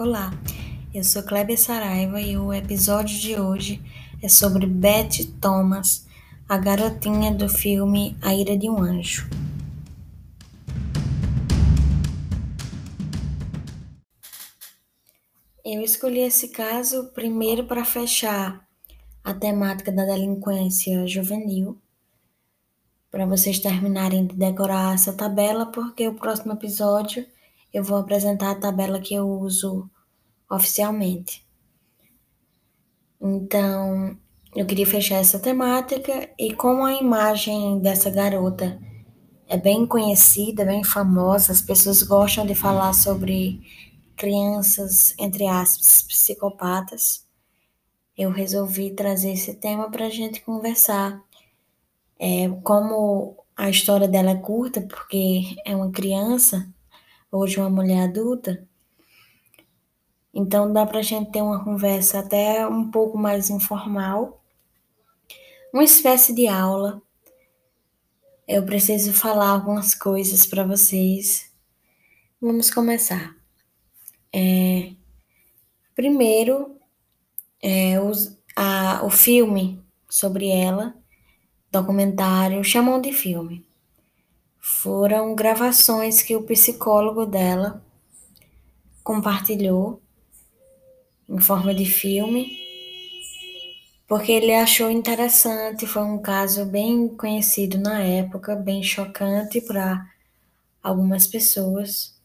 Olá, eu sou Kleber Saraiva e o episódio de hoje é sobre Beth Thomas, a garotinha do filme A Ira de um Anjo. Eu escolhi esse caso primeiro para fechar a temática da delinquência juvenil, para vocês terminarem de decorar essa tabela, porque o próximo episódio eu vou apresentar a tabela que eu uso oficialmente. Então, eu queria fechar essa temática e como a imagem dessa garota é bem conhecida, bem famosa, as pessoas gostam de falar sobre crianças, entre aspas, psicopatas. Eu resolvi trazer esse tema para a gente conversar. É, como a história dela é curta, porque é uma criança, hoje uma mulher adulta, então dá para a gente ter uma conversa até um pouco mais informal, uma espécie de aula. Eu preciso falar algumas coisas para vocês. Vamos começar. É, primeiro, é, a, o filme sobre ela, documentário, chamam de filme foram gravações que o psicólogo dela compartilhou em forma de filme, porque ele achou interessante, foi um caso bem conhecido na época, bem chocante para algumas pessoas.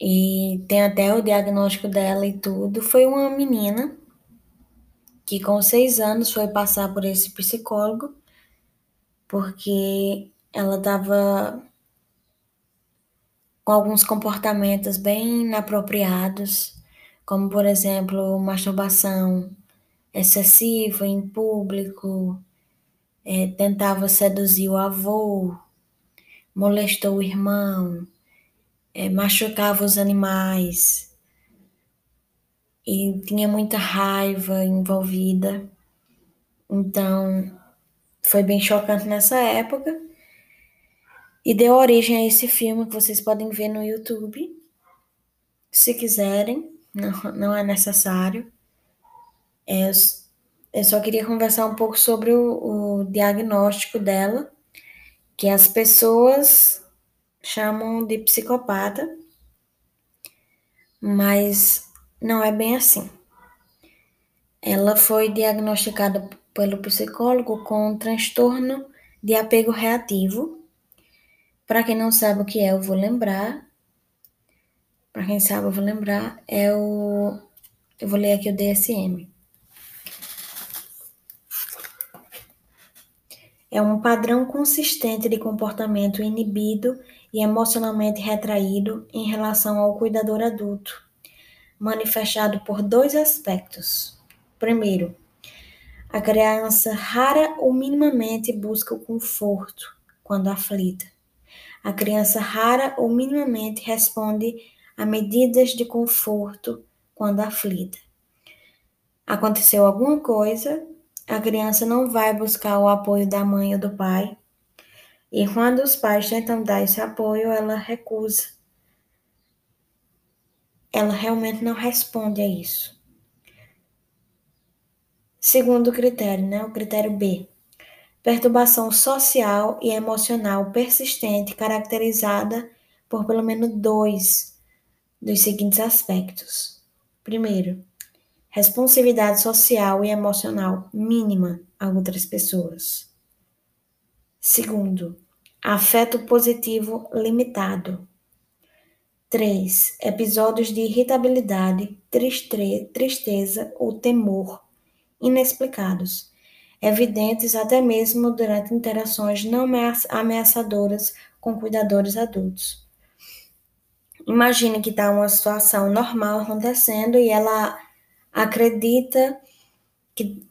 E tem até o diagnóstico dela e tudo. Foi uma menina que com seis anos foi passar por esse psicólogo, porque ela com alguns comportamentos bem inapropriados, como por exemplo masturbação excessiva em público, é, tentava seduzir o avô, molestou o irmão, é, machucava os animais e tinha muita raiva envolvida. Então, foi bem chocante nessa época e deu origem a esse filme que vocês podem ver no YouTube, se quiserem, não, não é necessário. É, eu só queria conversar um pouco sobre o, o diagnóstico dela, que as pessoas chamam de psicopata, mas não é bem assim. Ela foi diagnosticada pelo psicólogo com um transtorno de apego reativo para quem não sabe o que é, eu vou lembrar. Para quem sabe, eu vou lembrar. É o. Eu vou ler aqui o DSM. É um padrão consistente de comportamento inibido e emocionalmente retraído em relação ao cuidador adulto, manifestado por dois aspectos. Primeiro, a criança rara ou minimamente busca o conforto quando aflita. A criança rara ou minimamente responde a medidas de conforto quando aflita. Aconteceu alguma coisa, a criança não vai buscar o apoio da mãe ou do pai. E quando os pais tentam dar esse apoio, ela recusa. Ela realmente não responde a isso. Segundo critério, né? O critério B perturbação social e emocional persistente caracterizada por pelo menos dois dos seguintes aspectos. Primeiro, responsividade social e emocional mínima a outras pessoas. Segundo, afeto positivo limitado. 3. Episódios de irritabilidade, tristeza ou temor inexplicados evidentes até mesmo durante interações não ameaçadoras com cuidadores adultos. Imagine que está uma situação normal acontecendo e ela acredita que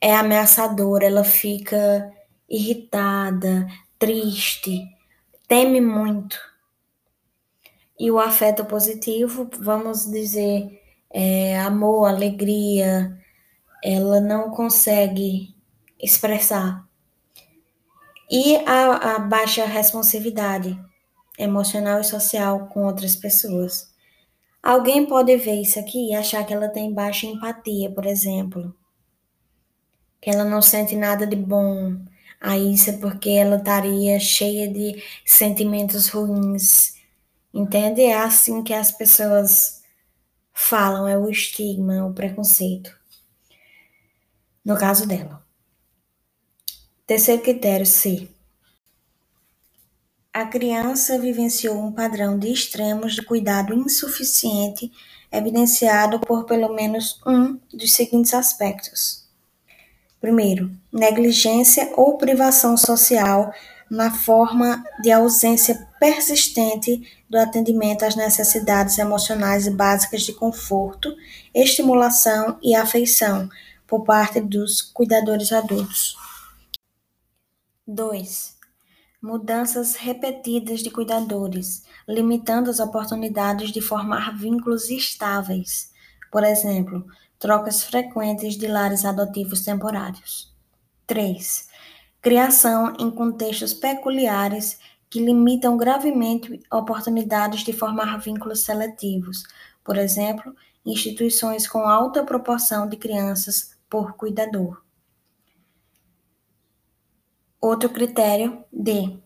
é ameaçadora, ela fica irritada, triste, teme muito. E o afeto positivo, vamos dizer, é, amor, alegria, ela não consegue expressar. E a, a baixa responsividade emocional e social com outras pessoas. Alguém pode ver isso aqui e achar que ela tem baixa empatia, por exemplo. Que ela não sente nada de bom. Aí isso é porque ela estaria cheia de sentimentos ruins. Entende? É assim que as pessoas falam, é o estigma, o preconceito. No caso dela. Terceiro critério, C. A criança vivenciou um padrão de extremos de cuidado insuficiente, evidenciado por pelo menos um dos seguintes aspectos. Primeiro, negligência ou privação social na forma de ausência persistente do atendimento às necessidades emocionais básicas de conforto, estimulação e afeição por parte dos cuidadores adultos. 2 mudanças repetidas de cuidadores, limitando as oportunidades de formar vínculos estáveis. Por exemplo, trocas frequentes de lares adotivos temporários. 3. Criação em contextos peculiares que limitam gravemente oportunidades de formar vínculos seletivos. Por exemplo, instituições com alta proporção de crianças por cuidador. Outro critério D.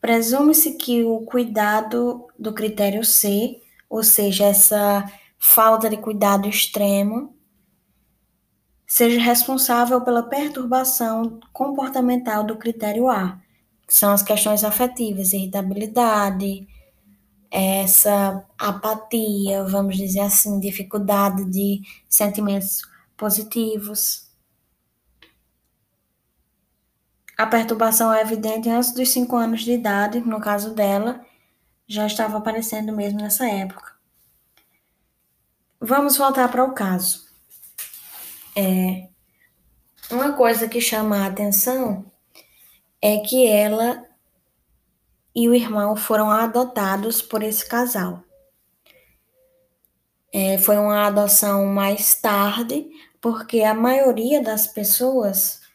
Presume-se que o cuidado do critério C, ou seja, essa falta de cuidado extremo, seja responsável pela perturbação comportamental do critério A, que são as questões afetivas, irritabilidade, essa apatia, vamos dizer assim, dificuldade de sentimentos positivos. A perturbação é evidente antes dos 5 anos de idade, no caso dela, já estava aparecendo mesmo nessa época. Vamos voltar para o caso. É, uma coisa que chama a atenção é que ela e o irmão foram adotados por esse casal. É, foi uma adoção mais tarde, porque a maioria das pessoas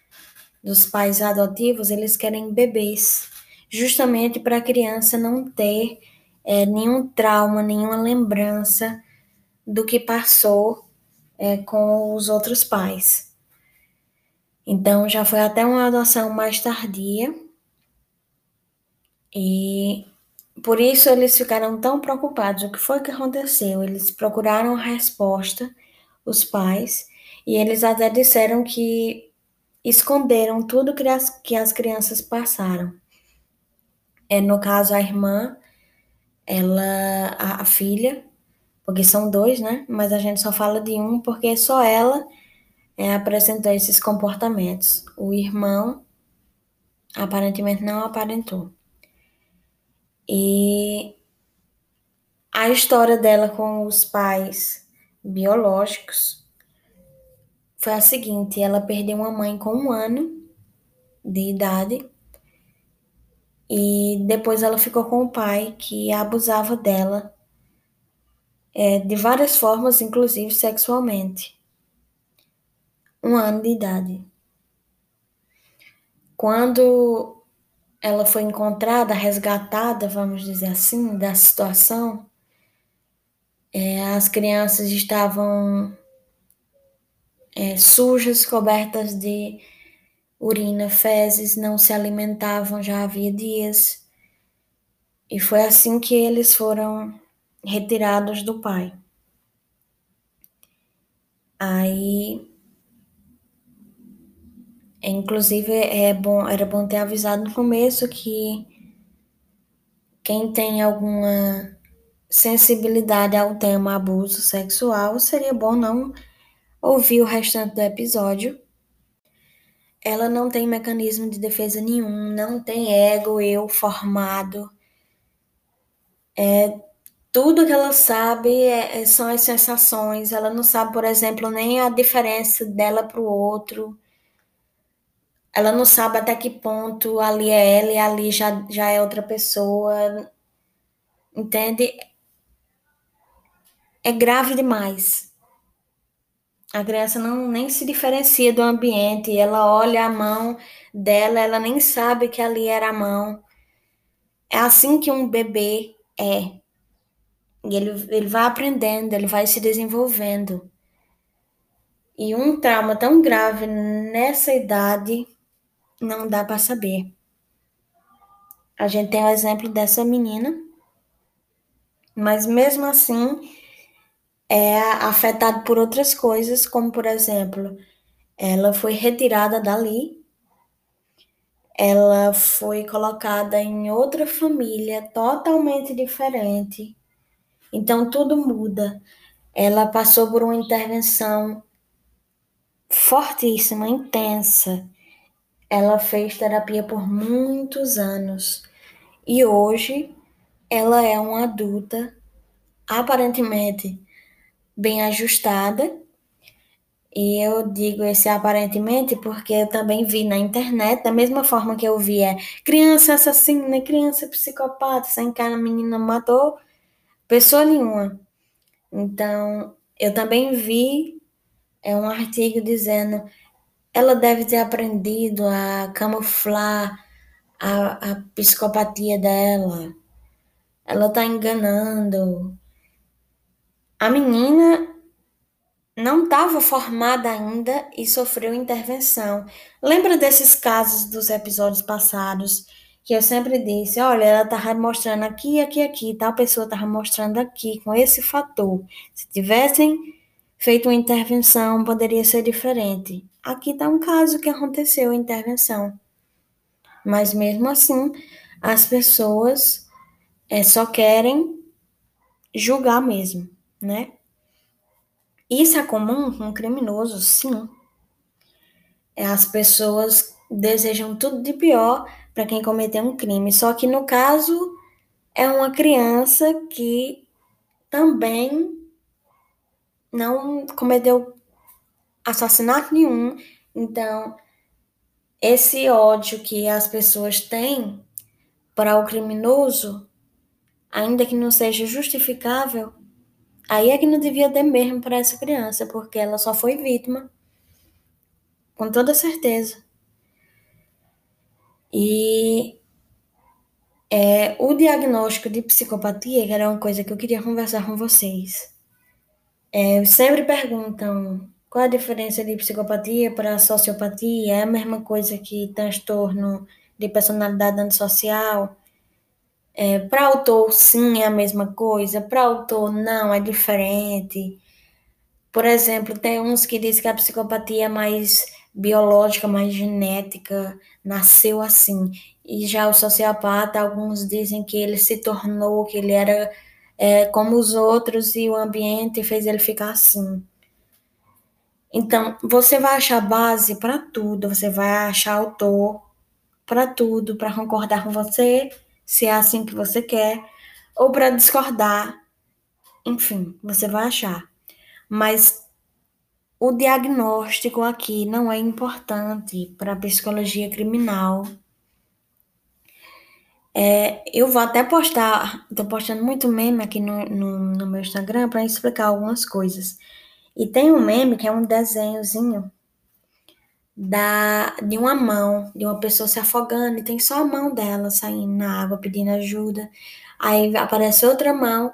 dos pais adotivos, eles querem bebês, justamente para a criança não ter é, nenhum trauma, nenhuma lembrança do que passou é, com os outros pais. Então já foi até uma adoção mais tardia e por isso eles ficaram tão preocupados. O que foi que aconteceu? Eles procuraram resposta, os pais, e eles até disseram que esconderam tudo que as, que as crianças passaram. É, no caso, a irmã, ela, a, a filha, porque são dois, né? Mas a gente só fala de um porque só ela é, apresentou esses comportamentos. O irmão aparentemente não aparentou. E a história dela com os pais biológicos foi a seguinte: ela perdeu uma mãe com um ano de idade e depois ela ficou com o pai que abusava dela é, de várias formas, inclusive sexualmente. Um ano de idade. Quando ela foi encontrada, resgatada, vamos dizer assim, da situação, é, as crianças estavam é, sujas, cobertas de urina, fezes, não se alimentavam já havia dias. E foi assim que eles foram retirados do pai. Aí, inclusive, é bom, era bom ter avisado no começo que quem tem alguma sensibilidade ao tema abuso sexual seria bom não ouvir o restante do episódio. Ela não tem mecanismo de defesa nenhum, não tem ego, eu formado. É, tudo que ela sabe é, é são as sensações. Ela não sabe, por exemplo, nem a diferença dela para o outro. Ela não sabe até que ponto ali é ela e ali já, já é outra pessoa. Entende? É grave demais. A criança não nem se diferencia do ambiente, ela olha a mão dela, ela nem sabe que ali era a mão. É assim que um bebê é. E ele, ele vai aprendendo, ele vai se desenvolvendo. E um trauma tão grave nessa idade não dá para saber. A gente tem o exemplo dessa menina, mas mesmo assim é afetado por outras coisas, como por exemplo, ela foi retirada dali, ela foi colocada em outra família totalmente diferente. Então tudo muda. Ela passou por uma intervenção fortíssima, intensa. Ela fez terapia por muitos anos e hoje ela é uma adulta aparentemente bem ajustada. E eu digo esse aparentemente porque eu também vi na internet, da mesma forma que eu vi é criança assassina, criança psicopata, sem que a menina matou pessoa nenhuma. Então, eu também vi é um artigo dizendo ela deve ter aprendido a camuflar a, a psicopatia dela. Ela tá enganando. A menina não estava formada ainda e sofreu intervenção. Lembra desses casos dos episódios passados que eu sempre disse, olha, ela estava mostrando aqui, aqui, aqui, tal pessoa estava mostrando aqui com esse fator. Se tivessem feito uma intervenção, poderia ser diferente. Aqui está um caso que aconteceu a intervenção. Mas mesmo assim, as pessoas é, só querem julgar mesmo, né? Isso é comum com um criminoso, sim. É, as pessoas desejam tudo de pior para quem cometeu um crime. Só que no caso é uma criança que também não cometeu assassinato nenhum. Então, esse ódio que as pessoas têm para o criminoso, ainda que não seja justificável, aí é que não devia ter mesmo para essa criança, porque ela só foi vítima, com toda certeza. E é, o diagnóstico de psicopatia, que era uma coisa que eu queria conversar com vocês. É, sempre perguntam qual a diferença de psicopatia para sociopatia? É a mesma coisa que transtorno de personalidade antissocial? É, para autor, sim, é a mesma coisa. Para autor, não, é diferente. Por exemplo, tem uns que dizem que a psicopatia é mais biológica, mais genética, nasceu assim. E já o sociopata, alguns dizem que ele se tornou, que ele era é, como os outros e o ambiente fez ele ficar assim. Então, você vai achar base para tudo, você vai achar autor para tudo, para concordar com você, se é assim que você quer, ou para discordar. Enfim, você vai achar. Mas o diagnóstico aqui não é importante para a psicologia criminal. É, eu vou até postar, estou postando muito meme aqui no, no, no meu Instagram para explicar algumas coisas. E tem um meme que é um desenhozinho da, de uma mão, de uma pessoa se afogando, e tem só a mão dela saindo na água pedindo ajuda. Aí aparece outra mão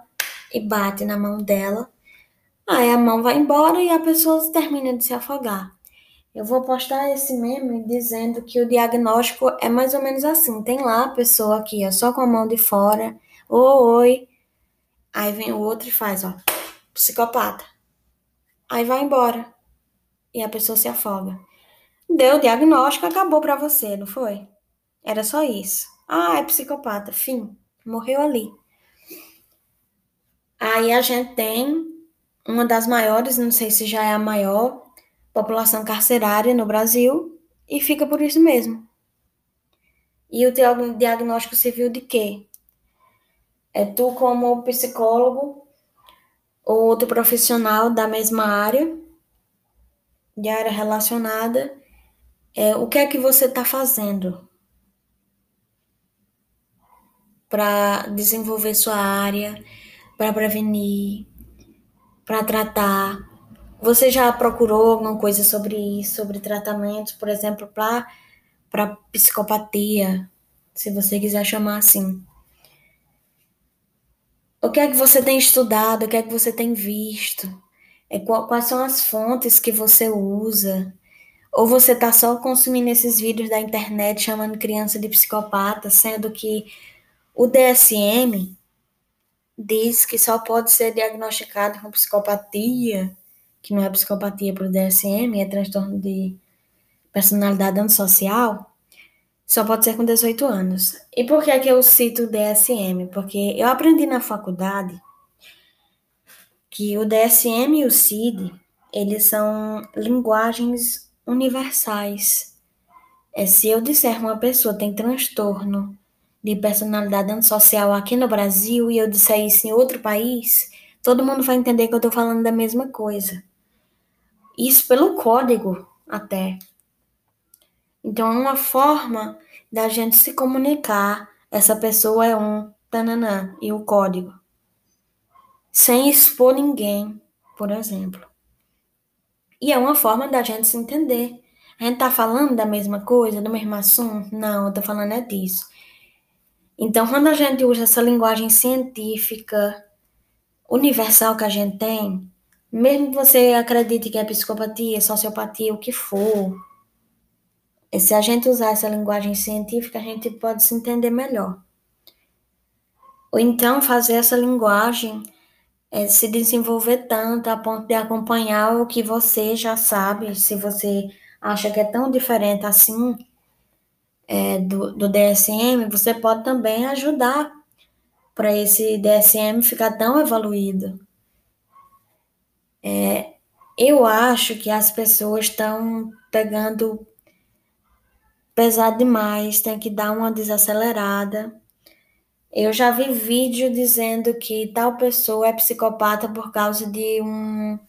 e bate na mão dela. Aí a mão vai embora e a pessoa termina de se afogar. Eu vou postar esse meme dizendo que o diagnóstico é mais ou menos assim. Tem lá a pessoa aqui, ó, só com a mão de fora. oi. Aí vem o outro e faz, ó, psicopata. Aí vai embora. E a pessoa se afoga. Deu o diagnóstico, acabou para você, não foi? Era só isso. Ah, é psicopata. Fim. Morreu ali. Aí a gente tem uma das maiores, não sei se já é a maior, população carcerária no Brasil e fica por isso mesmo. E o diagnóstico civil de quê? É tu como psicólogo ou outro profissional da mesma área, de área relacionada, é, o que é que você está fazendo para desenvolver sua área, para prevenir, para tratar, você já procurou alguma coisa sobre isso, sobre tratamentos, por exemplo, para psicopatia, se você quiser chamar assim? O que é que você tem estudado? O que é que você tem visto? É, quais são as fontes que você usa? Ou você está só consumindo esses vídeos da internet chamando criança de psicopata, sendo que o DSM diz que só pode ser diagnosticado com psicopatia, que não é psicopatia para o DSM, é transtorno de personalidade antissocial, só pode ser com 18 anos. E por que, é que eu cito o DSM? Porque eu aprendi na faculdade que o DSM e o CID, eles são linguagens universais. É, se eu disser uma pessoa tem transtorno de personalidade antissocial aqui no Brasil e eu disser isso em outro país, todo mundo vai entender que eu estou falando da mesma coisa. Isso pelo código, até. Então, é uma forma da gente se comunicar. Essa pessoa é um tananã e o código. Sem expor ninguém, por exemplo. E é uma forma da gente se entender. A gente tá falando da mesma coisa, do mesmo assunto? Não, eu tô falando é disso. Então, quando a gente usa essa linguagem científica universal que a gente tem, mesmo que você acredite que é psicopatia, sociopatia, o que for, se a gente usar essa linguagem científica, a gente pode se entender melhor. Ou então fazer essa linguagem é, se desenvolver tanto a ponto de acompanhar o que você já sabe, se você acha que é tão diferente assim é, do, do DSM, você pode também ajudar para esse DSM ficar tão evoluído. É, eu acho que as pessoas estão pegando pesado demais, tem que dar uma desacelerada eu já vi vídeo dizendo que tal pessoa é psicopata por causa de um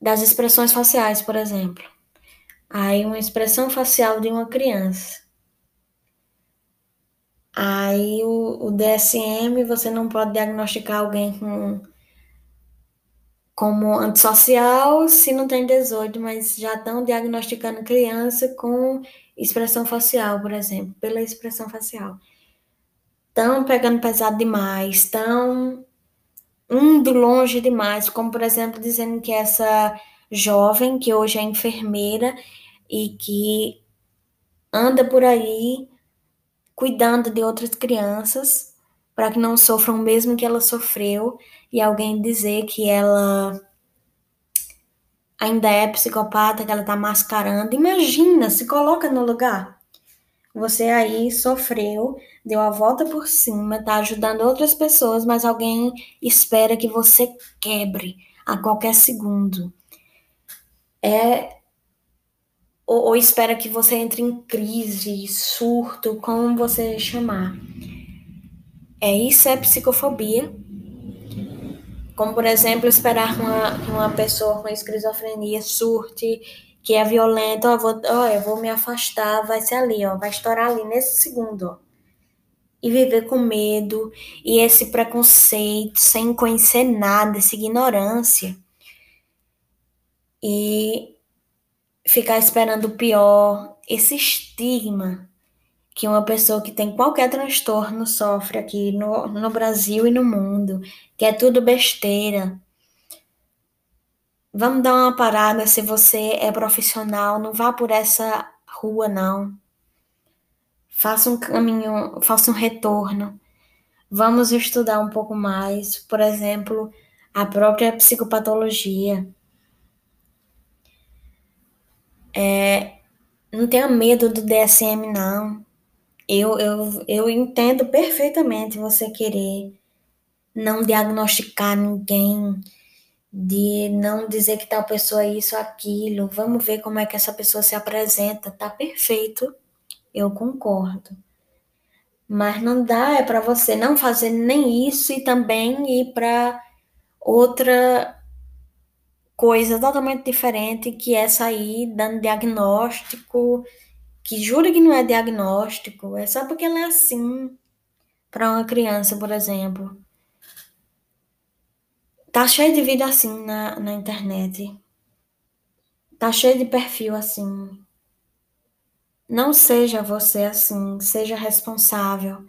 das expressões faciais, por exemplo. Aí uma expressão facial de uma criança. Aí o, o DSM você não pode diagnosticar alguém com como antissocial se não tem 18, mas já estão diagnosticando criança com expressão facial, por exemplo, pela expressão facial estão pegando pesado demais, estão indo longe demais, como por exemplo dizendo que essa jovem que hoje é enfermeira e que anda por aí cuidando de outras crianças para que não sofram o mesmo que ela sofreu e alguém dizer que ela ainda é psicopata, que ela está mascarando. Imagina, se coloca no lugar. Você aí sofreu, deu a volta por cima, tá ajudando outras pessoas, mas alguém espera que você quebre a qualquer segundo. É ou, ou espera que você entre em crise, surto, como você chamar. É isso é psicofobia. Como, por exemplo, esperar uma, uma pessoa com esquizofrenia surte que é violento, ó, vou, ó, eu vou me afastar, vai ser ali, ó, vai estourar ali nesse segundo, ó. E viver com medo, e esse preconceito, sem conhecer nada, essa ignorância. E ficar esperando o pior, esse estigma que uma pessoa que tem qualquer transtorno sofre aqui no, no Brasil e no mundo, que é tudo besteira, Vamos dar uma parada se você é profissional, não vá por essa rua não. Faça um caminho, faça um retorno. Vamos estudar um pouco mais, por exemplo, a própria psicopatologia. É, não tenha medo do DSM, não. Eu, eu, eu entendo perfeitamente você querer não diagnosticar ninguém, de não dizer que tal pessoa é isso, aquilo. Vamos ver como é que essa pessoa se apresenta. Tá perfeito, eu concordo. Mas não dá é para você não fazer nem isso e também ir para outra coisa totalmente diferente, que é sair dando diagnóstico, que jura que não é diagnóstico, é só porque ela é assim para uma criança, por exemplo. Tá cheio de vida assim na, na internet. Tá cheio de perfil assim. Não seja você assim, seja responsável.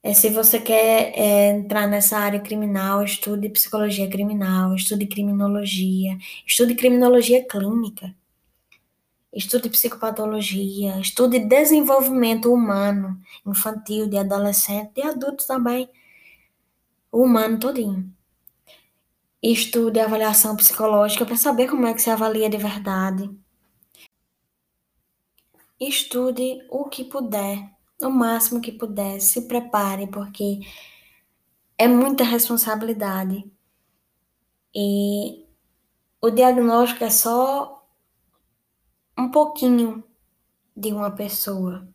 É, se você quer é, entrar nessa área criminal, estude psicologia criminal, estude criminologia, estude criminologia clínica, estude psicopatologia, estude desenvolvimento humano, infantil, de adolescente, de adultos também, o humano todinho. Estude avaliação psicológica para saber como é que se avalia de verdade. Estude o que puder o máximo que puder, se prepare, porque é muita responsabilidade. E o diagnóstico é só um pouquinho de uma pessoa.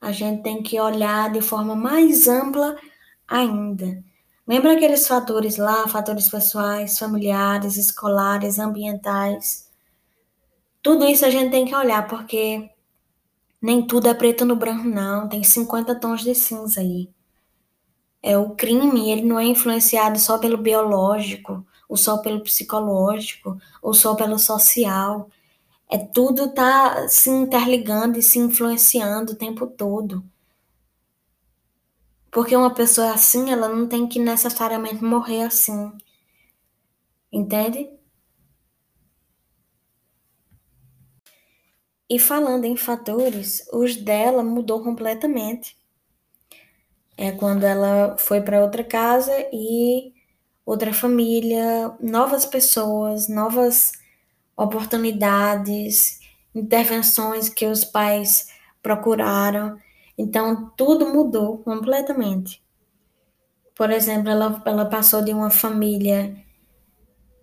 A gente tem que olhar de forma mais ampla ainda. Lembra aqueles fatores lá, fatores pessoais, familiares, escolares, ambientais? Tudo isso a gente tem que olhar, porque nem tudo é preto no branco, não. Tem 50 tons de cinza aí. É, o crime, ele não é influenciado só pelo biológico, ou só pelo psicológico, ou só pelo social. É tudo tá se interligando e se influenciando o tempo todo. Porque uma pessoa assim, ela não tem que necessariamente morrer assim. Entende? E falando em fatores, os dela mudou completamente. É quando ela foi para outra casa e outra família, novas pessoas, novas oportunidades, intervenções que os pais procuraram. Então, tudo mudou completamente. Por exemplo, ela, ela passou de uma família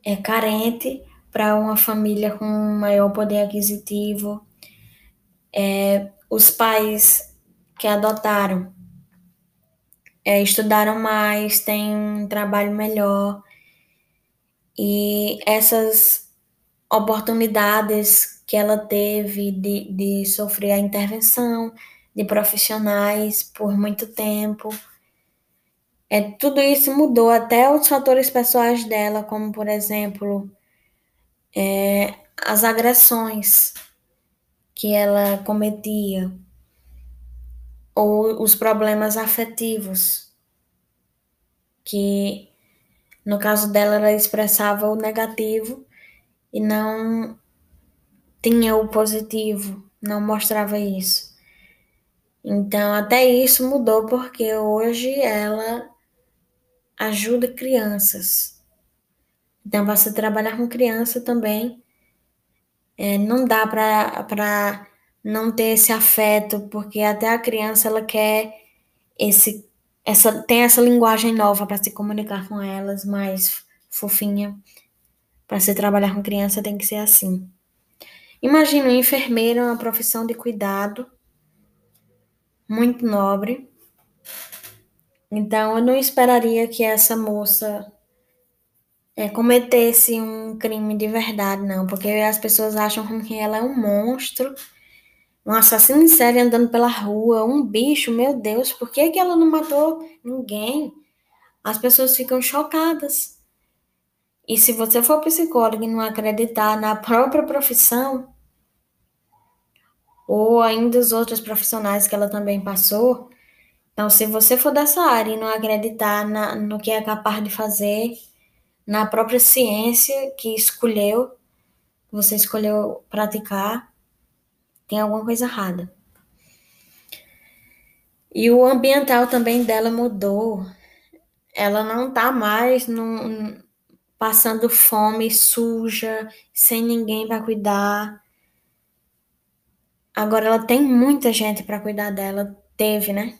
é, carente para uma família com maior poder aquisitivo, é, os pais que adotaram é, estudaram mais, têm um trabalho melhor e essas oportunidades que ela teve de, de sofrer a intervenção de profissionais por muito tempo. É, tudo isso mudou, até os fatores pessoais dela, como por exemplo é, as agressões que ela cometia, ou os problemas afetivos, que no caso dela ela expressava o negativo e não tinha o positivo, não mostrava isso. Então, até isso mudou porque hoje ela ajuda crianças. Então, você trabalhar com criança também é, não dá para não ter esse afeto, porque até a criança ela quer esse essa tem essa linguagem nova para se comunicar com elas, mais fofinha. Para se trabalhar com criança tem que ser assim. Imagina um enfermeiro, uma profissão de cuidado muito nobre. Então eu não esperaria que essa moça é, cometesse um crime de verdade, não, porque as pessoas acham que ela é um monstro, um assassino em série andando pela rua, um bicho, meu Deus, por que, que ela não matou ninguém? As pessoas ficam chocadas. E se você for psicólogo e não acreditar na própria profissão, ou ainda os outros profissionais que ela também passou, então se você for dessa área e não acreditar na, no que é capaz de fazer, na própria ciência que escolheu, que você escolheu praticar, tem alguma coisa errada. E o ambiental também dela mudou. Ela não tá mais no, passando fome, suja, sem ninguém para cuidar. Agora ela tem muita gente para cuidar dela, teve, né?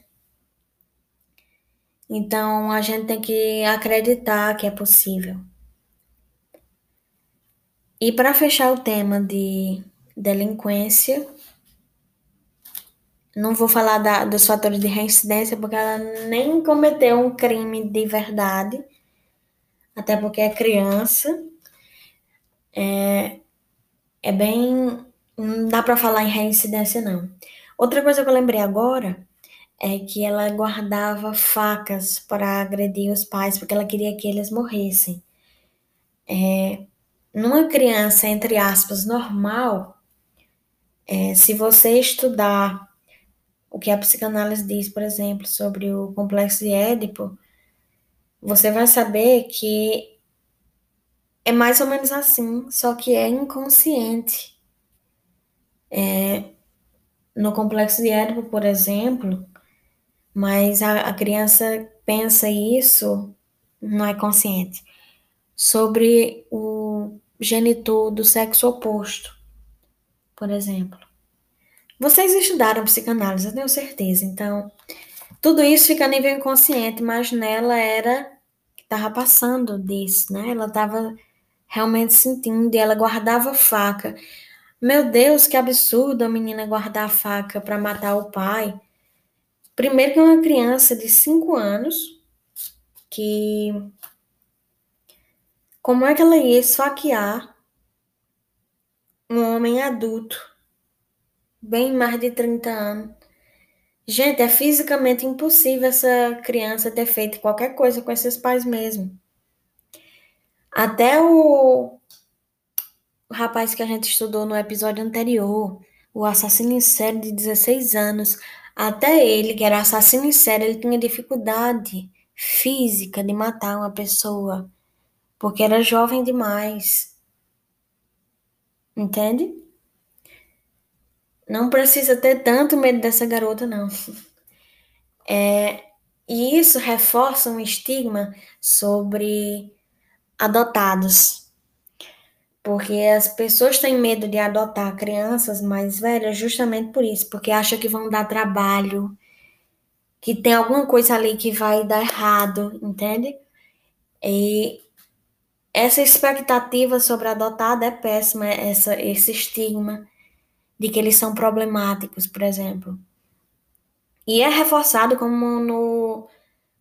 Então a gente tem que acreditar que é possível. E para fechar o tema de delinquência, não vou falar da, dos fatores de reincidência, porque ela nem cometeu um crime de verdade, até porque é criança. É, é bem. Não dá para falar em reincidência, não. Outra coisa que eu lembrei agora é que ela guardava facas para agredir os pais, porque ela queria que eles morressem. É, numa criança, entre aspas, normal, é, se você estudar o que a psicanálise diz, por exemplo, sobre o complexo de Édipo, você vai saber que é mais ou menos assim, só que é inconsciente. É, no complexo de Édipo, por exemplo, mas a, a criança pensa isso, não é consciente, sobre o genitor do sexo oposto, por exemplo. Vocês estudaram psicanálise, eu tenho certeza. Então, tudo isso fica a nível inconsciente, mas nela era que estava passando disso, né? Ela estava realmente sentindo e ela guardava faca. Meu Deus, que absurdo a menina guardar a faca para matar o pai. Primeiro que uma criança de 5 anos que como é que ela ia esfaquear um homem adulto bem mais de 30 anos. Gente, é fisicamente impossível essa criança ter feito qualquer coisa com esses pais mesmo. Até o, o rapaz que a gente estudou no episódio anterior, o assassino em série de 16 anos, até ele, que era assassino em série, ele tinha dificuldade física de matar uma pessoa, porque era jovem demais. Entende? Não precisa ter tanto medo dessa garota, não. É, e isso reforça um estigma sobre adotados. Porque as pessoas têm medo de adotar crianças mais velhas justamente por isso, porque acham que vão dar trabalho, que tem alguma coisa ali que vai dar errado, entende? E essa expectativa sobre adotado é péssima, essa, esse estigma de que eles são problemáticos, por exemplo. E é reforçado como no,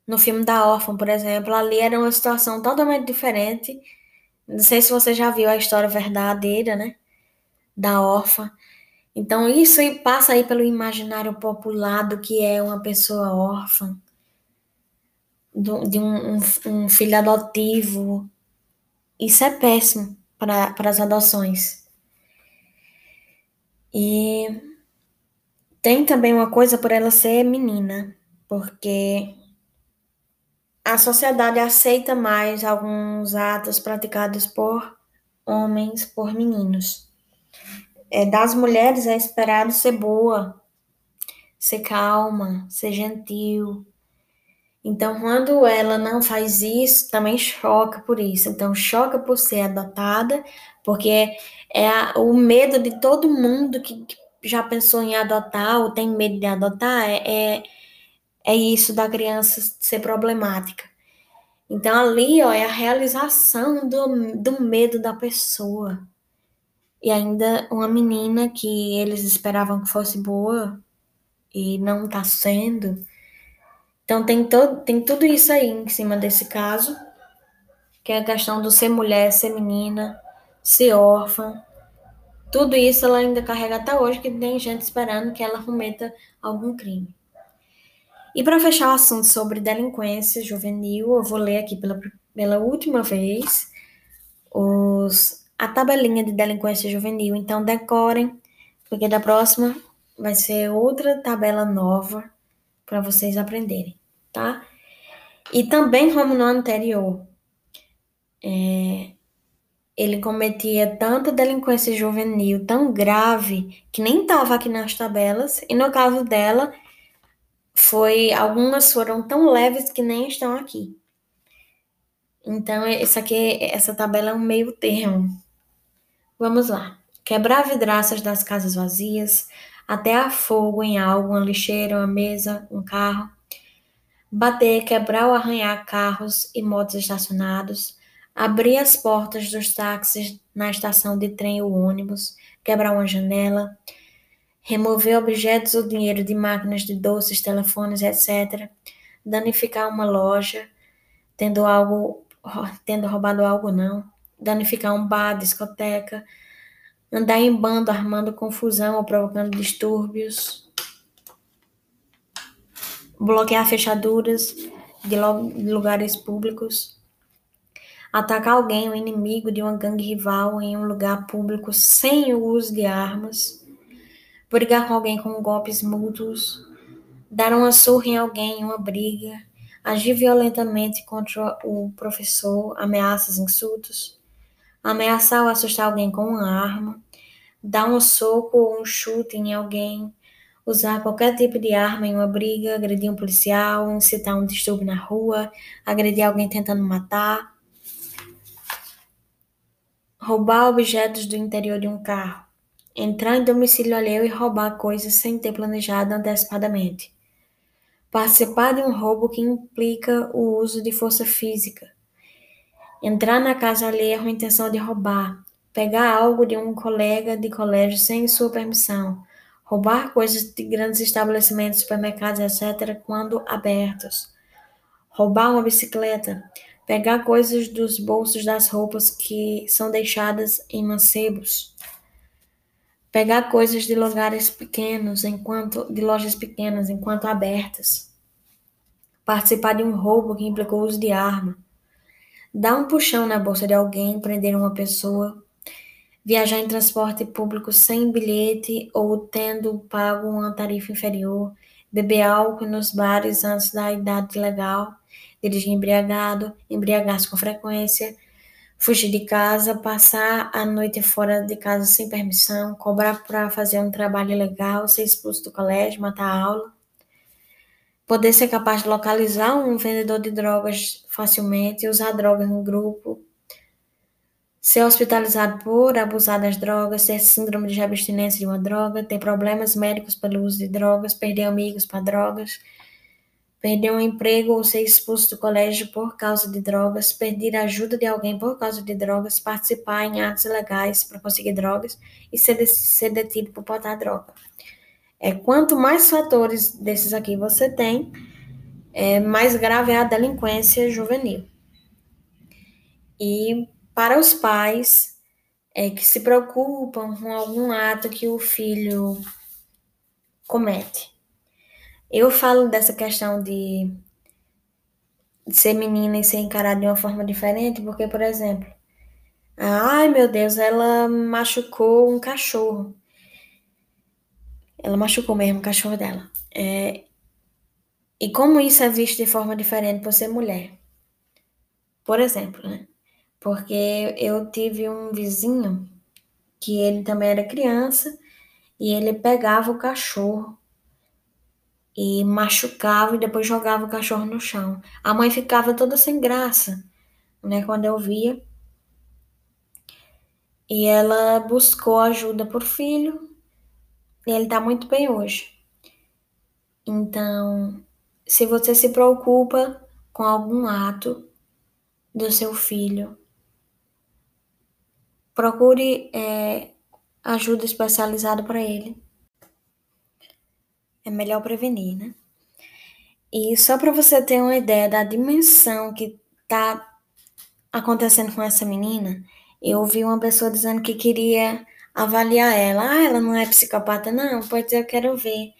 no filme da órfã, por exemplo, ali era uma situação totalmente diferente. Não sei se você já viu a história verdadeira, né? Da órfã. Então, isso passa aí pelo imaginário popular do que é uma pessoa órfã, de um, um, um filho adotivo. Isso é péssimo para as adoções. E tem também uma coisa por ela ser menina, porque a sociedade aceita mais alguns atos praticados por homens, por meninos. É, das mulheres é esperado ser boa, ser calma, ser gentil. Então, quando ela não faz isso, também choca por isso. Então, choca por ser adotada, porque é a, o medo de todo mundo que, que, já pensou em adotar ou tem medo de adotar, é, é, é isso da criança ser problemática. Então, ali, ó, é a realização do, do medo da pessoa. E ainda uma menina que eles esperavam que fosse boa e não está sendo. Então, tem, todo, tem tudo isso aí em cima desse caso, que é a questão do ser mulher, ser menina, ser órfã. Tudo isso ela ainda carrega até hoje, que tem gente esperando que ela cometa algum crime. E para fechar o assunto sobre delinquência juvenil, eu vou ler aqui pela, pela última vez os, a tabelinha de delinquência juvenil. Então, decorem, porque da próxima vai ser outra tabela nova para vocês aprenderem, tá? E também, como no anterior, é, ele cometia tanta delinquência juvenil tão grave que nem estava aqui nas tabelas, e no caso dela, foi algumas foram tão leves que nem estão aqui. Então, isso aqui, essa tabela é um meio termo. Vamos lá. Quebrar vidraças das casas vazias, até a fogo em algo, uma lixeira, uma mesa, um carro. Bater, quebrar ou arranhar carros e motos estacionados, abrir as portas dos táxis na estação de trem ou ônibus, quebrar uma janela, remover objetos ou dinheiro de máquinas de doces, telefones, etc., danificar uma loja, tendo algo, tendo roubado algo não, danificar um bar, discoteca, andar em bando armando confusão ou provocando distúrbios, bloquear fechaduras de lugares públicos, atacar alguém, um inimigo de uma gangue rival em um lugar público sem o uso de armas, brigar com alguém com golpes mútuos, dar uma surra em alguém em uma briga, agir violentamente contra o professor, ameaças, insultos, ameaçar ou assustar alguém com uma arma, dar um soco ou um chute em alguém, usar qualquer tipo de arma em uma briga, agredir um policial, incitar um distúrbio na rua, agredir alguém tentando matar, roubar objetos do interior de um carro, entrar em domicílio alheio e roubar coisas sem ter planejado antecipadamente, participar de um roubo que implica o uso de força física, entrar na casa alheia com a intenção de roubar, pegar algo de um colega de colégio sem sua permissão, roubar coisas de grandes estabelecimentos, supermercados, etc., quando abertos, roubar uma bicicleta, pegar coisas dos bolsos das roupas que são deixadas em mancebos, pegar coisas de lugares pequenos enquanto de lojas pequenas enquanto abertas, participar de um roubo que implicou uso de arma, dar um puxão na bolsa de alguém, prender uma pessoa, viajar em transporte público sem bilhete ou tendo pago uma tarifa inferior, beber álcool nos bares antes da idade legal, dirigir embriagado, embriagar-se com frequência, fugir de casa, passar a noite fora de casa sem permissão, cobrar para fazer um trabalho ilegal, ser expulso do colégio, matar a aula, poder ser capaz de localizar um vendedor de drogas facilmente, usar drogas no grupo, ser hospitalizado por abusar das drogas, ter síndrome de abstinência de uma droga, ter problemas médicos pelo uso de drogas, perder amigos para drogas, perder um emprego ou ser expulso do colégio por causa de drogas, perder a ajuda de alguém por causa de drogas, participar em atos ilegais para conseguir drogas e ser, ser detido por botar droga. É, quanto mais fatores desses aqui você tem, é, mais grave é a delinquência juvenil. E para os pais é, que se preocupam com algum ato que o filho comete. Eu falo dessa questão de, de ser menina e ser encarada de uma forma diferente, porque, por exemplo, ai meu Deus, ela machucou um cachorro. Ela machucou mesmo o cachorro dela. É, e como isso é visto de forma diferente por ser mulher? Por exemplo, né? porque eu tive um vizinho que ele também era criança e ele pegava o cachorro e machucava e depois jogava o cachorro no chão. A mãe ficava toda sem graça, né, quando eu via. E ela buscou ajuda por filho e ele tá muito bem hoje. Então, se você se preocupa com algum ato do seu filho, procure é, ajuda especializada para ele. É melhor prevenir, né? E só para você ter uma ideia da dimensão que tá acontecendo com essa menina, eu ouvi uma pessoa dizendo que queria avaliar ela. Ah, ela não é psicopata, não? Pois eu quero ver.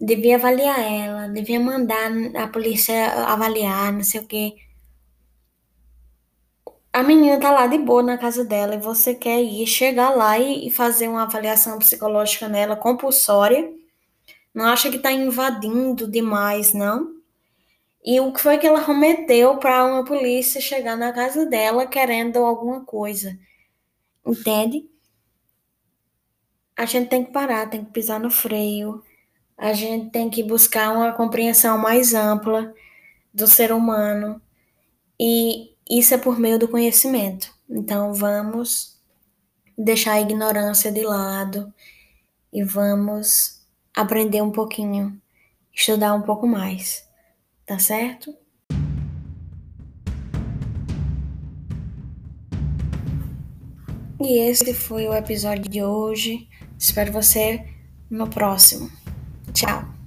Devia avaliar ela, devia mandar a polícia avaliar, não sei o quê a menina tá lá de boa na casa dela e você quer ir chegar lá e, fazer uma avaliação psicológica nela compulsória, não acha que tá invadindo demais, não? E o que foi que ela remeteu para uma polícia chegar na casa dela querendo alguma coisa? Entende? A gente tem que parar, tem que pisar no freio, a gente tem que buscar uma compreensão mais ampla do ser humano. E isso é por meio do conhecimento. Então vamos deixar a ignorância de lado e vamos aprender um pouquinho, estudar um pouco mais. Tá certo? E esse foi o episódio de hoje. Espero você no próximo. Tchau!